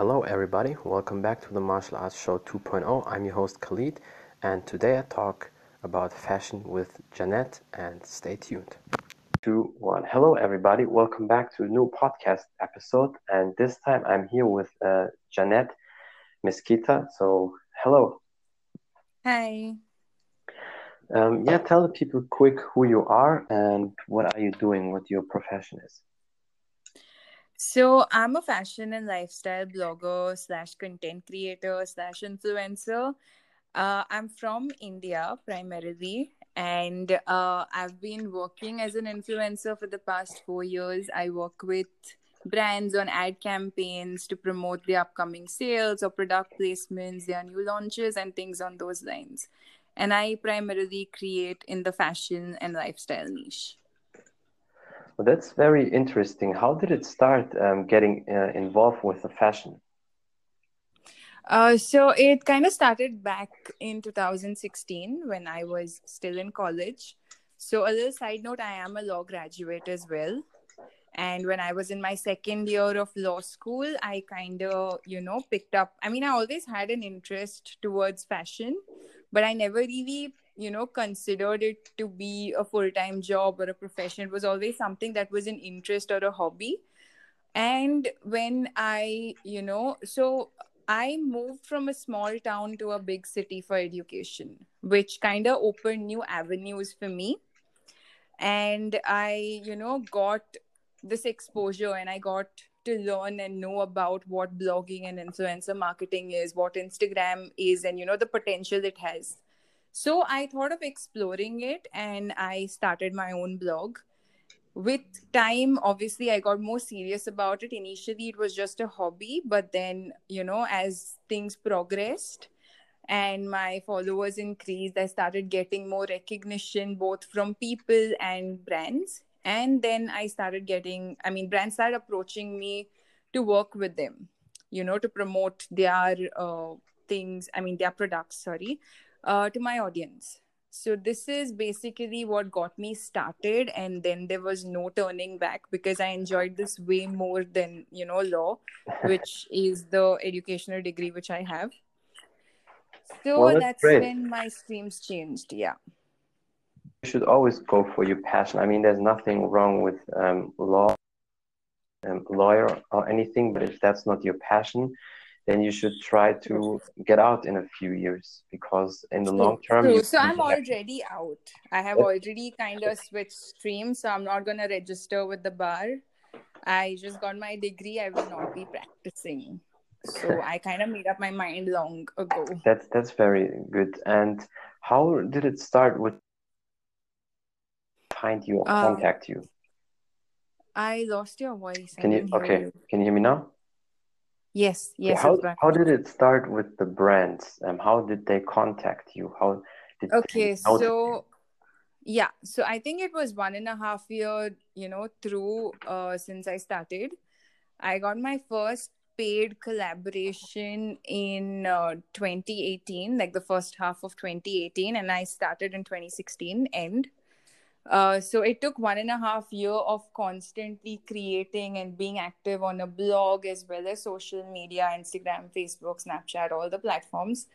hello everybody. Welcome back to the Martial Arts Show 2.0. I'm your host Khalid, and today I talk about fashion with Jeanette And stay tuned. Two, one. Hello everybody. Welcome back to a new podcast episode. And this time I'm here with uh, Janet Mesquita. So hello. Hi. Um, yeah, tell the people quick who you are and what are you doing, what your profession is. So I'm a fashion and lifestyle blogger slash content creator slash influencer. Uh, I'm from India primarily, and uh, I've been working as an influencer for the past four years. I work with brands on ad campaigns to promote the upcoming sales or product placements, their new launches, and things on those lines and I primarily create in the fashion and lifestyle niche. Well, that's very interesting. How did it start um, getting uh, involved with the fashion? Uh, so it kind of started back in 2016 when I was still in college. So a little side note, I am a law graduate as well. And when I was in my second year of law school, I kind of, you know, picked up. I mean, I always had an interest towards fashion, but I never really, you know, considered it to be a full time job or a profession. It was always something that was an interest or a hobby. And when I, you know, so I moved from a small town to a big city for education, which kind of opened new avenues for me. And I, you know, got this exposure and I got to learn and know about what blogging and influencer marketing is, what Instagram is, and you know, the potential it has. So I thought of exploring it and I started my own blog. With time, obviously, I got more serious about it. Initially, it was just a hobby, but then, you know, as things progressed, and my followers increased i started getting more recognition both from people and brands and then i started getting i mean brands started approaching me to work with them you know to promote their uh, things i mean their products sorry uh, to my audience. So this is basically what got me started and then there was no turning back because i enjoyed this way more than you know law which is the educational degree which i have. So well, that's, that's when my streams changed yeah. You should always go for your passion. I mean, there's nothing wrong with um, law, um, lawyer, or anything, but if that's not your passion, then you should try to get out in a few years because in the long term. True. So I'm already out. I have already kind of switched streams, so I'm not gonna register with the bar. I just got my degree. I will not be practicing. So I kind of made up my mind long ago. That's that's very good. And how did it start with find you or um, contact you? I lost your voice. Can you okay? You. Can you hear me now? Yes, yes. how, how did it start with the brands? Um, how did they contact you? How did okay, so yeah, so I think it was one and a half year, you know, through uh, since I started. I got my first paid collaboration in uh, 2018, like the first half of 2018, and I started in 2016 end. Uh, so it took one and a half year of constantly creating and being active on a blog as well as social media instagram facebook snapchat all the platforms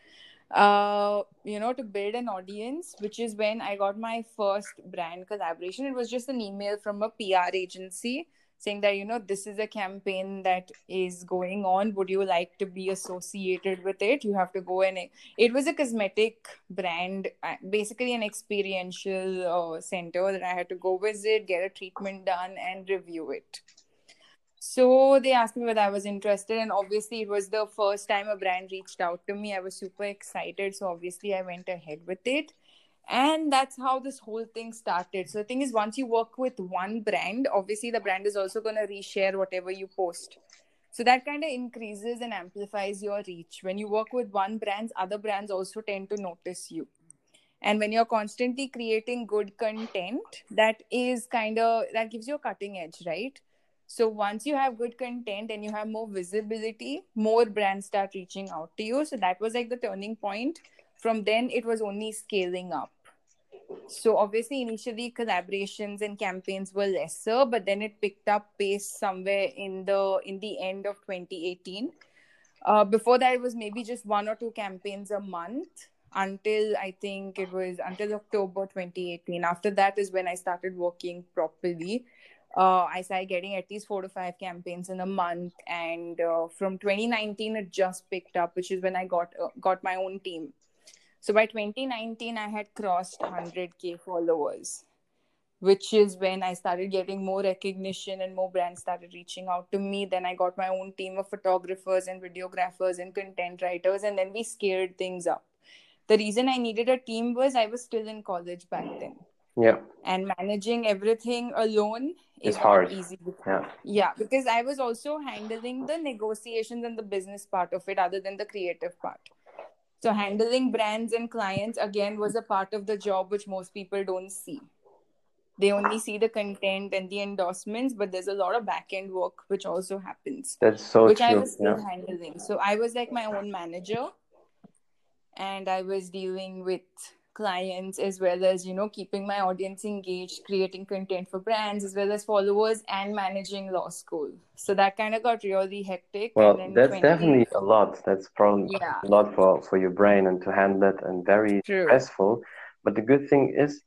uh, you know to build an audience which is when i got my first brand collaboration. It was just an email from a pr agency saying that you know this is a campaign that is going on. Would you like to be associated with it? You have to go and it was a cosmetic brand uh, basically an experiential uh, center that i had to go visit get a treatment done and review it. So they asked me whether i was interested and obviously it was the first time a brand reached out to me. I was super excited so obviously i went ahead with it and that's how this whole thing started. So the thing is once you work with one brand obviously the brand is also going to reshare whatever you post. So that kind of increases and amplifies your reach. When you work with one brands other brands also tend to notice you. And when you're constantly creating good content that is kind of that gives you a cutting edge right? So once you have good content and you have more visibility more brands start reaching out to you. So that was like the turning point. From then it was only scaling up so obviously initially collaborations and campaigns were lesser but then it picked up pace somewhere in the in the end of 2018 Uh, before that, it was maybe just one or two campaigns a month until I think it was until October 2018. After that is when I started working properly. Uh, I started getting at least four to five campaigns in a month, and uh, from 2019 it just picked up, which is when I got uh, got my own team. So by 2019, I had crossed 100k followers, which is when I started getting more recognition and more brands started reaching out to me. Then I got my own team of photographers and videographers and content writers, and then we scaled things up the reason I needed a team was I was still in college back then. Yeah. And managing everything alone is hard. easy. Yeah. Yeah, because I was also handling the negotiations and the business part of it other than the creative part. So handling brands and clients again was a part of the job which most people don't see. They only see the content and the endorsements, but there's a lot of back end work which also happens. That's so which true. I was still yeah. handling. So I was like my own manager and I was dealing with clients as well as you know keeping my audience engaged creating content for brands as well as followers and managing law school. So that kind of got really hectic well that's 20... definitely a lot. That's probably yeah. a lot for for your brain and to handle it and very True. stressful. But the good thing is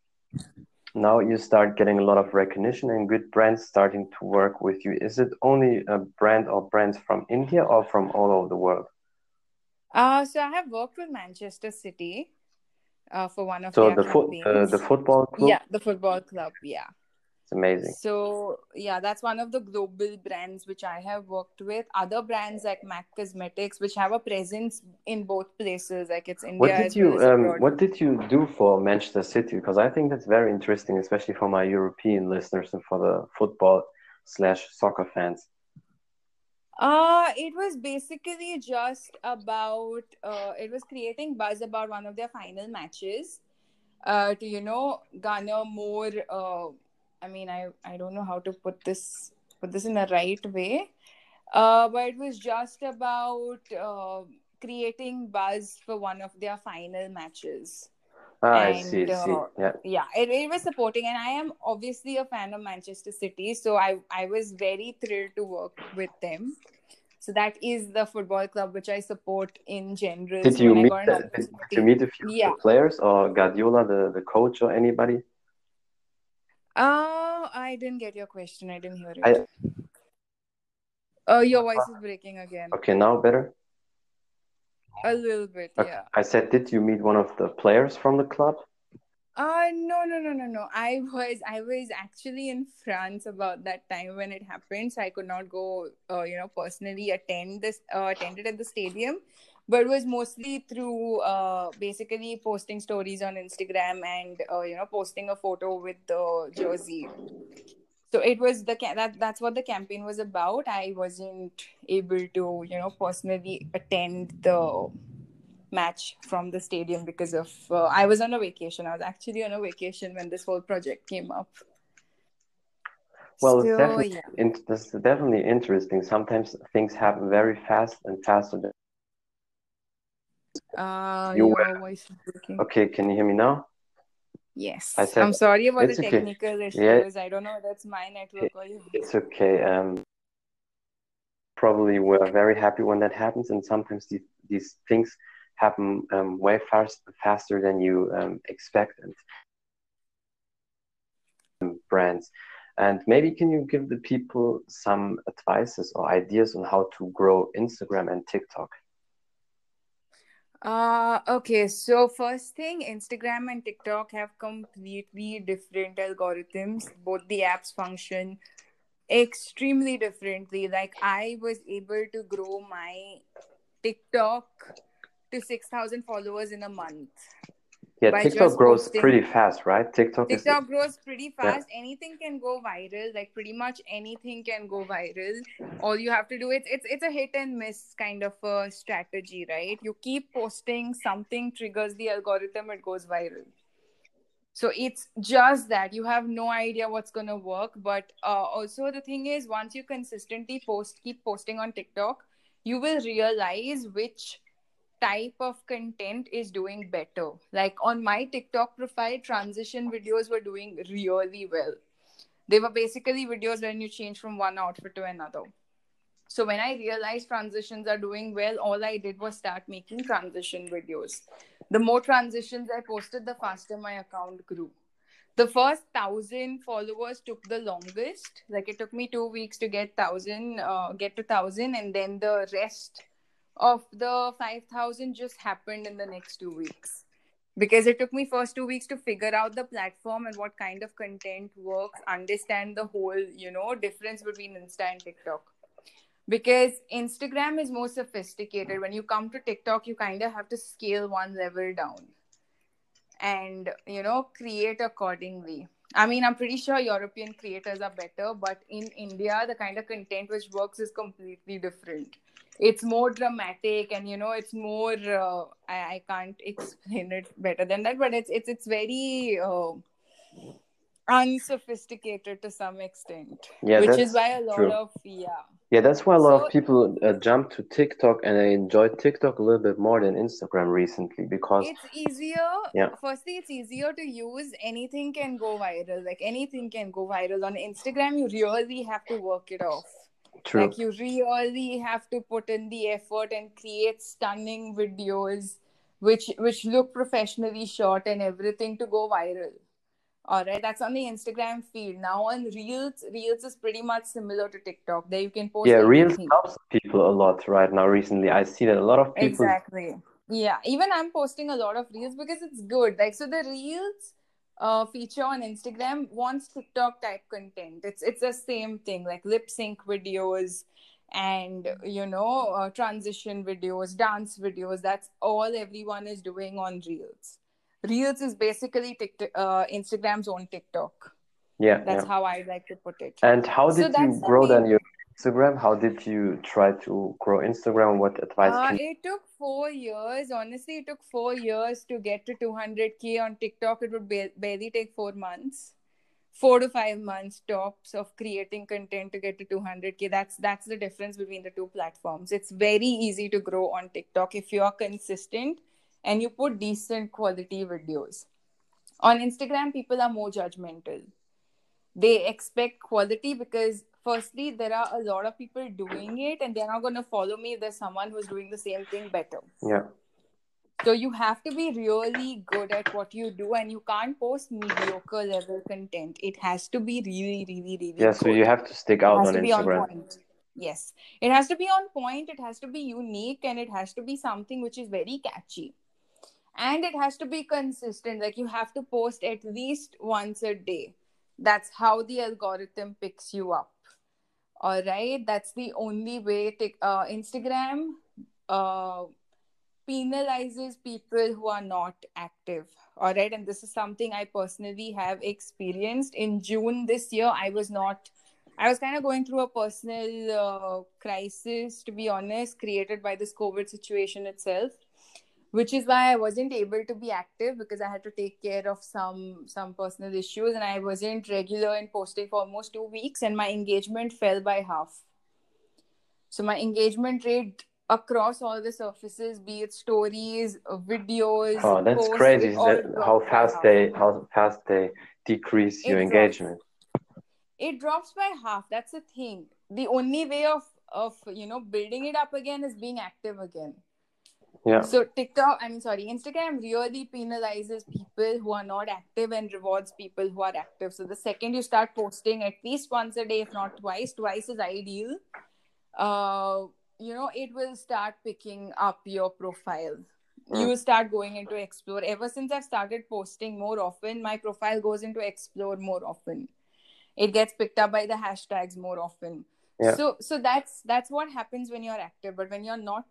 now you start getting a lot of recognition and good brands starting to work with you. Is it only a brand or brands from india or from all over the world? Uh, so I have worked with Manchester City uh, for one of so the foot uh, the football club? Yeah the football club yeah. It's amazing. So yeah that's one of the global brands which i have worked with. Other brands like mac cosmetics which have a presence in both places like it's india what did you um, what did you do for manchester city? Because i think that's very interesting especially for my european listeners and for the football slash soccer fans uh, it was basically just about uh, it was creating buzz about one of their final matches, uh, to you know garner more. Uh, I mean, I I don't know how to put this put this in the right way, uh, but it was just about uh, creating buzz for one of their final matches. Ah, and, I see, I see. Uh, yeah, yeah it, it was supporting, and I am obviously a fan of Manchester City, so I I was very thrilled to work with them. So that is the football club which I support in general. Did you meet the, did you meet a few yeah. players or Guardiola, the the coach, or anybody? Oh, I didn't get your question. I didn't hear it. I, Oh, your voice is breaking again. Okay, now better. A little bit, okay. yeah. I said, did you meet one of the players from the club? Uh no no no no no. I was I was actually in France about that time when it happened, so I could not go uh, you know personally attend this uh, attended at the stadium, but it was mostly through uh, basically posting stories on Instagram and uh, you know posting a photo with the jersey. So it was the that that's what the campaign was about. I wasn't able to you know personally attend the match from the stadium because of uh, I was on a vacation. I was actually on a vacation when this whole project came up. Well, so, it's definitely yeah. in, is definitely interesting. Sometimes things happen very fast and faster than. Uh, you your voice is breaking. Okay, can you hear me now? Yes. I I'm sorry about the technical okay. issues. Yeah. I don't know that's my network or yours. It's okay. Um, probably we're very happy when that happens, and sometimes these these things happen um, way fast, faster than you um, expect and um, brands. And maybe can you give the people some advices or ideas on how to grow Instagram and TikTok? Uh okay, so first thing, Instagram and TikTok have completely different algorithms. Both the apps function extremely differently. Like I was able to grow my TikTok to 6,000 followers in a month. Yeah, TikTok grows posting. pretty fast, right? TikTok TikTok is... grows pretty fast. Yeah. Anything can go viral. Like pretty much anything can go viral. All you have to do it's it's it's a hit and miss kind of a strategy, right? You keep posting, something triggers the algorithm, it goes viral. So it's just that you have no idea what's gonna work. But uh, also the thing is, once you consistently post, keep posting on TikTok, you will realize which type of content is doing better. Like on my TikTok profile, transition videos were doing really well. They were basically videos when you change from one outfit to another. So when I realized transitions are doing well, all I did was start making transition videos. The more transitions I posted, the faster my account grew. The first thousand followers took the longest. Like it took me two weeks to get thousand, uh, get to thousand, and then the rest of the five thousand just happened in the next two weeks. Because it took me first two weeks to figure out the platform and what kind of content works understand the whole you know difference between insta and tiktok. Because instagram is more sophisticated. When you come to tiktok you kind of have to scale one level down and you know create accordingly. I mean i'm pretty sure european creators are better but in india the kind of content which works is completely different it's more dramatic and you know it's more uh, I, I can't explain it better than that but it's it's it's very uh, unsophisticated to some extent Yeah, which is why a lot true. of yeah Yeah, that's why a lot So- of people uh, jump to TikTok, and I enjoy TikTok a little bit more than Instagram recently because it's easier Yeah. firstly it's easier to use anything can go viral like anything can go viral on instagram you really have to work it off true. like you really have to put in the effort and create stunning videos which which look professionally shot and everything to go viral all right that's on the instagram feed now on reels reels is pretty much similar to tiktok there you can post Yeah, Reels helps people a lot right now. Recently, I see that a lot of people. exactly yeah even i'm posting a lot of reels because it's good like so the reels uh, feature on instagram wants tiktok type content. It's it's the same thing like lip sync videos and you know uh, transition videos dance videos. That's all everyone is doing on reels. Reels is basically TikTok, uh, instagram's own tiktok. Yeah, that's yeah. how i like to put it. And how did that's you grow then your Instagram? How did you try to grow Instagram? What advice Uh, can it took four years. Honestly, it took four years to get to 200k on TikTok. It would ba- barely take four months, four to five months tops of creating content to get to 200k. That's that's the difference between the two platforms. It's very easy to grow on TikTok if you are consistent and you put decent quality videos. On Instagram, people are more judgmental. They expect quality because firstly there are a lot of people doing it and they're not going to follow me if there's someone who's doing the same thing better. Yeah, so you have to be really good at what you do and you can't post mediocre level content. It has to be really really really yeah. So you have to stick it out has on to be Instagram. on point. Yes. It has to be on point it has to be unique and it has to be something which is very catchy. And it has to be consistent like you have to post at least once a day. That's how the algorithm picks you up all right that's the only way to, uh, instagram uh, penalizes people who are not active. All right and this is something i personally have experienced. In june this year i was not i was kind of going through a personal uh, crisis to be honest created by this covid situation itself which is why i wasn't able to be active because i had to take care of some some personal issues and i wasn't regular in posting for almost 2 weeks and my engagement fell by half so my engagement rate across all the surfaces be it stories videos Oh, that's posts, crazy. That how fast they how fast they decrease your It drops. engagement. it drops by half that's the thing the only way of of you know building it up again is being active again Yeah, So TikTok, I mean, sorry, Instagram really penalizes people who are not active and rewards people who are active. So the second you start posting at least once a day, if not twice, twice is ideal. Uh, you know, it will start picking up your profile. Mm. You will start going into explore. Ever since I've started posting more often, my profile goes into explore more often. It gets picked up by the hashtags more often. Yeah. So so that's that's what happens when you're active. But when you're not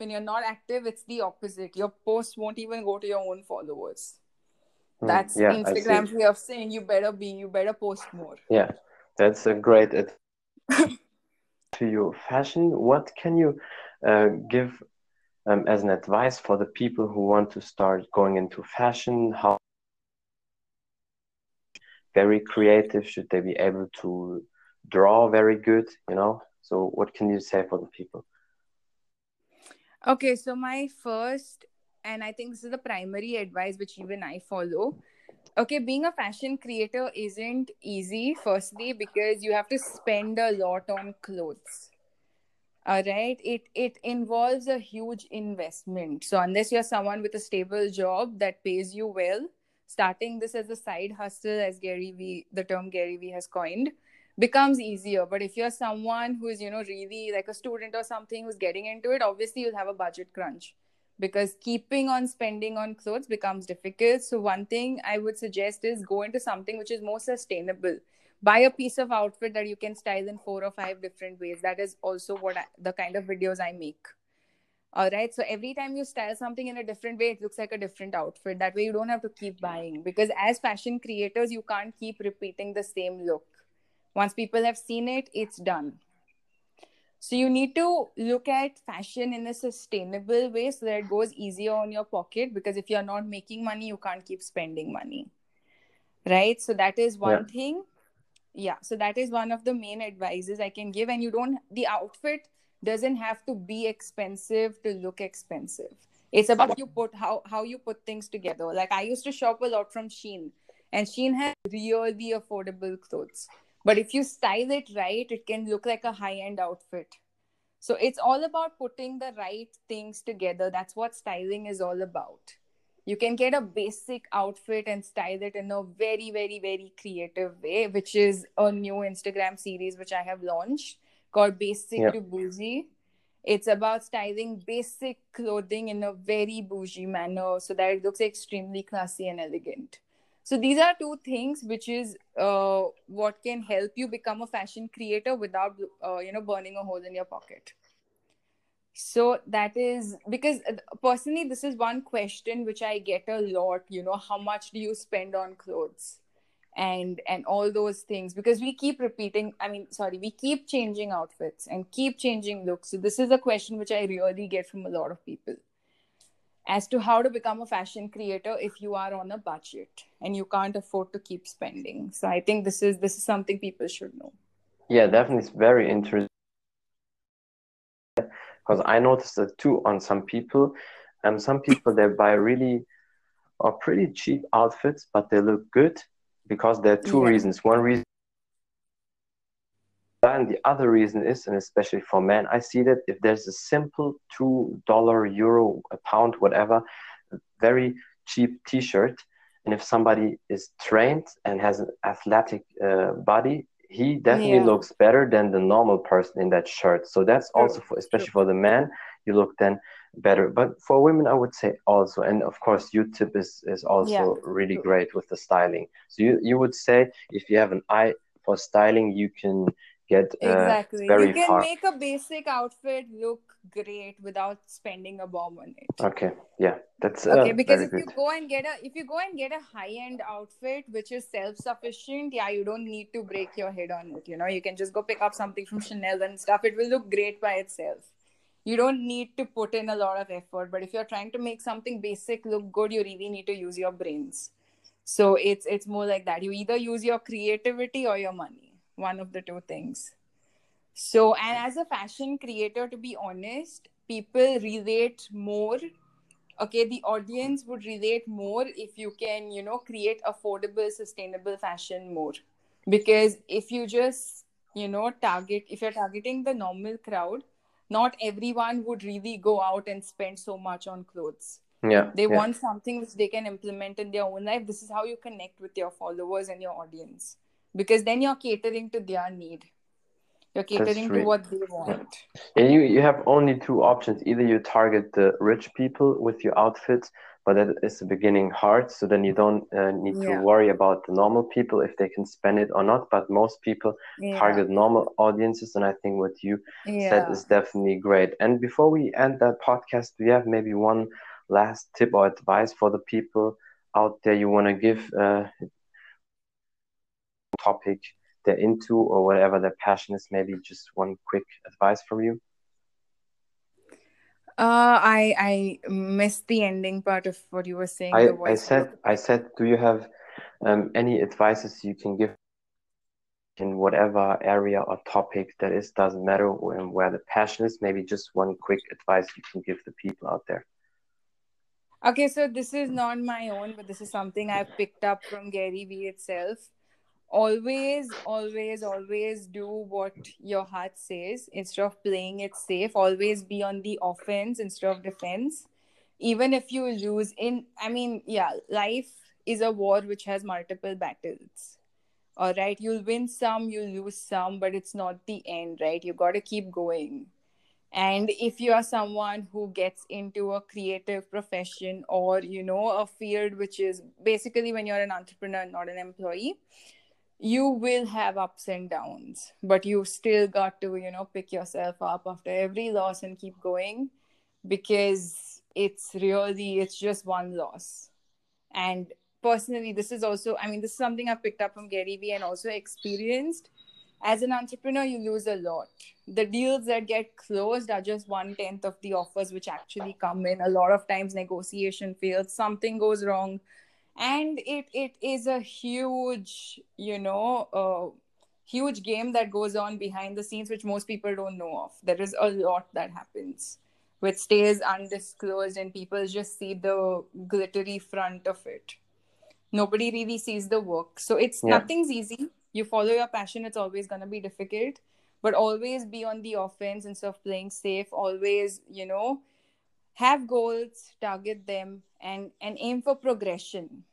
when you're not active, it's the opposite. Your posts won't even go to your own followers. Mm, That's yeah, Instagram's way of saying you better be, you better post more. Yeah, that's a great to your fashion. What can you uh, give um, as an advice for the people who want to start going into fashion? How very creative should they be able to draw very good? You know. So what can you say for the people? Okay, so my first, and I think this is the primary advice which even I follow. Okay, being a fashion creator isn't easy, firstly, because you have to spend a lot on clothes. all right it it involves a huge investment so unless you're someone with a stable job that pays you well starting this as a side hustle as gary vee the term gary vee has coined becomes easier. But if you're someone who is you know really like a student or something who's getting into it obviously you'll have a budget crunch. Because keeping on spending on clothes becomes difficult. So one thing i would suggest is go into something which is more sustainable. Buy a piece of outfit that you can style in four or five different ways. That is also what I, the kind of videos i make. All right so every time you style something in a different way it looks like a different outfit. That way you don't have to keep buying. Because as fashion creators you can't keep repeating the same look once people have seen it it's done. So you need to look at fashion in a sustainable way so that it goes easier on your pocket because if you're not making money you can't keep spending money. Right? So that is one yeah. thing. Yeah. So that is one of the main advices i can give. And you don't the outfit doesn't have to be expensive to look expensive. It's about you put how how you put things together. Like i used to shop a lot from shein. And shein has really affordable clothes but if you style it right it can look like a high end outfit. So it's all about putting the right things together. That's what styling is all about. You can get a basic outfit and style it in a very very very creative way which is a new instagram series which i have launched called basic yeah. to bougie. It's about styling basic clothing in a very bougie manner so that it looks extremely classy and elegant so these are two things which is uh, what can help you become a fashion creator without uh, you know burning a hole in your pocket. So that is because uh, personally this is one question which i get a lot you know how much do you spend on clothes? And and all those things because we keep repeating i mean sorry we keep changing outfits and keep changing looks. So this is a question which i really get from a lot of people as to how to become a fashion creator if you are on a budget and you can't afford to keep spending so i think this is this is something people should know yeah definitely it's very interesting because I noticed that too on some people. Um, some people they buy really or pretty cheap outfits, but they look good because there are two yeah. reasons. One reason, and the other reason is, and especially for men, I see that if there's a simple two dollar, euro, a pound, whatever, very cheap T-shirt, and if somebody is trained and has an athletic uh, body, he definitely yeah. looks better than the normal person in that shirt so that's also for, especially for the man you look then better but for women i would say also and of course youtube is is also yeah. really great with the styling so you, you would say if you have an eye for styling you can get uh, exactly. very you can far. make a basic outfit look great without spending a bomb on it. Okay. Yeah. That's uh, okay because if good. you go and get a if you go and get a high end outfit which is self sufficient yeah you don't need to break your head on it you know? You can just go pick up something from chanel and stuff. It will look great by itself. You don't need to put in a lot of effort but if you're trying to make something basic look good you really need to use your brains. So it's it's more like that. You either use your creativity or your money one of the two things. So, and as a fashion creator, to be honest, people relate more. Okay, the audience would relate more if you can, you know, create affordable, sustainable fashion more. Because if you just, you know, target, if you're targeting the normal crowd, not everyone would really go out and spend so much on clothes. Yeah. They yeah. want something which they can implement in their own life. This is how you connect with your followers and your audience because then you're catering to their need you're catering to what they want yeah. and you you have only two options either you target the rich people with your outfits but that is the beginning hard so then you don't uh, need yeah. to worry about the normal people if they can spend it or not but most people yeah. target normal audiences and i think what you said is definitely great and before we end that podcast do you have maybe one last tip or advice for the people out there you want to give uh, topic they're into or whatever their passion is maybe just one quick advice from you uh, I I missed the ending part of what you were saying. I, I said I said, do you have um, any advices you can give in whatever area or topic that is doesn't matter where, where the passion is? Maybe just one quick advice you can give the people out there. Okay, so this is not my own, but this is something I picked up from Gary Vee itself always always always do what your heart says. Instead of playing it safe always be on the offense instead of defense. Even if you lose in i mean yeah life is a war which has multiple battles. All right? You'll win some you'll lose some but it's not the end right? You got to keep going. And if you are someone who gets into a creative profession or you know a field which is basically when you're an entrepreneur not an employee you will have ups and downs but you still got to you know pick yourself up after every loss and keep going because it's really it's just one loss. And personally this is also i mean this is something i've picked up from gary vee and also experienced. As an entrepreneur you lose a lot. The deals that get closed are just one tenth of the offers which actually come in. A lot of times negotiation fails something goes wrong and it it is a huge you know uh, huge game that goes on behind the scenes which most people don't know of. There is a lot that happens which stays undisclosed and people just see the glittery front of it. Nobody really sees the work. So it's yeah. nothing's easy. You follow your passion it's always going to be difficult. But always be on the offense instead of playing safe. Always you know have goals target them and and aim for progression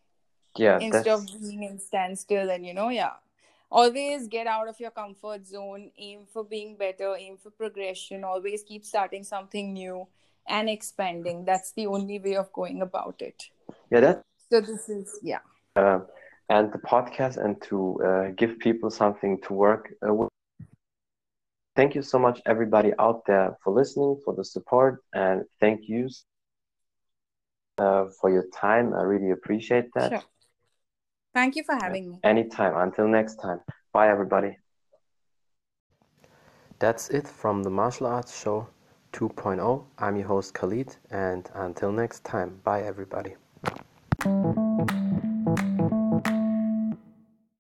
yeah instead that's... of being in standstill and you know yeah. Always get out of your comfort zone aim for being better aim for progression always keep starting something new and expanding. That's the only way of going about it. Yeah that so this is yeah. Uh, and the podcast and to uh, give people something to work uh, with. Thank you so much everybody out there for listening for the support and thank you uh, for your time. I really appreciate that. Sure. Thank you for having me. Anytime. Until next time. Bye, everybody. That's it from the Martial Arts Show 2.0. I'm your host Khalid, and until next time, bye, everybody.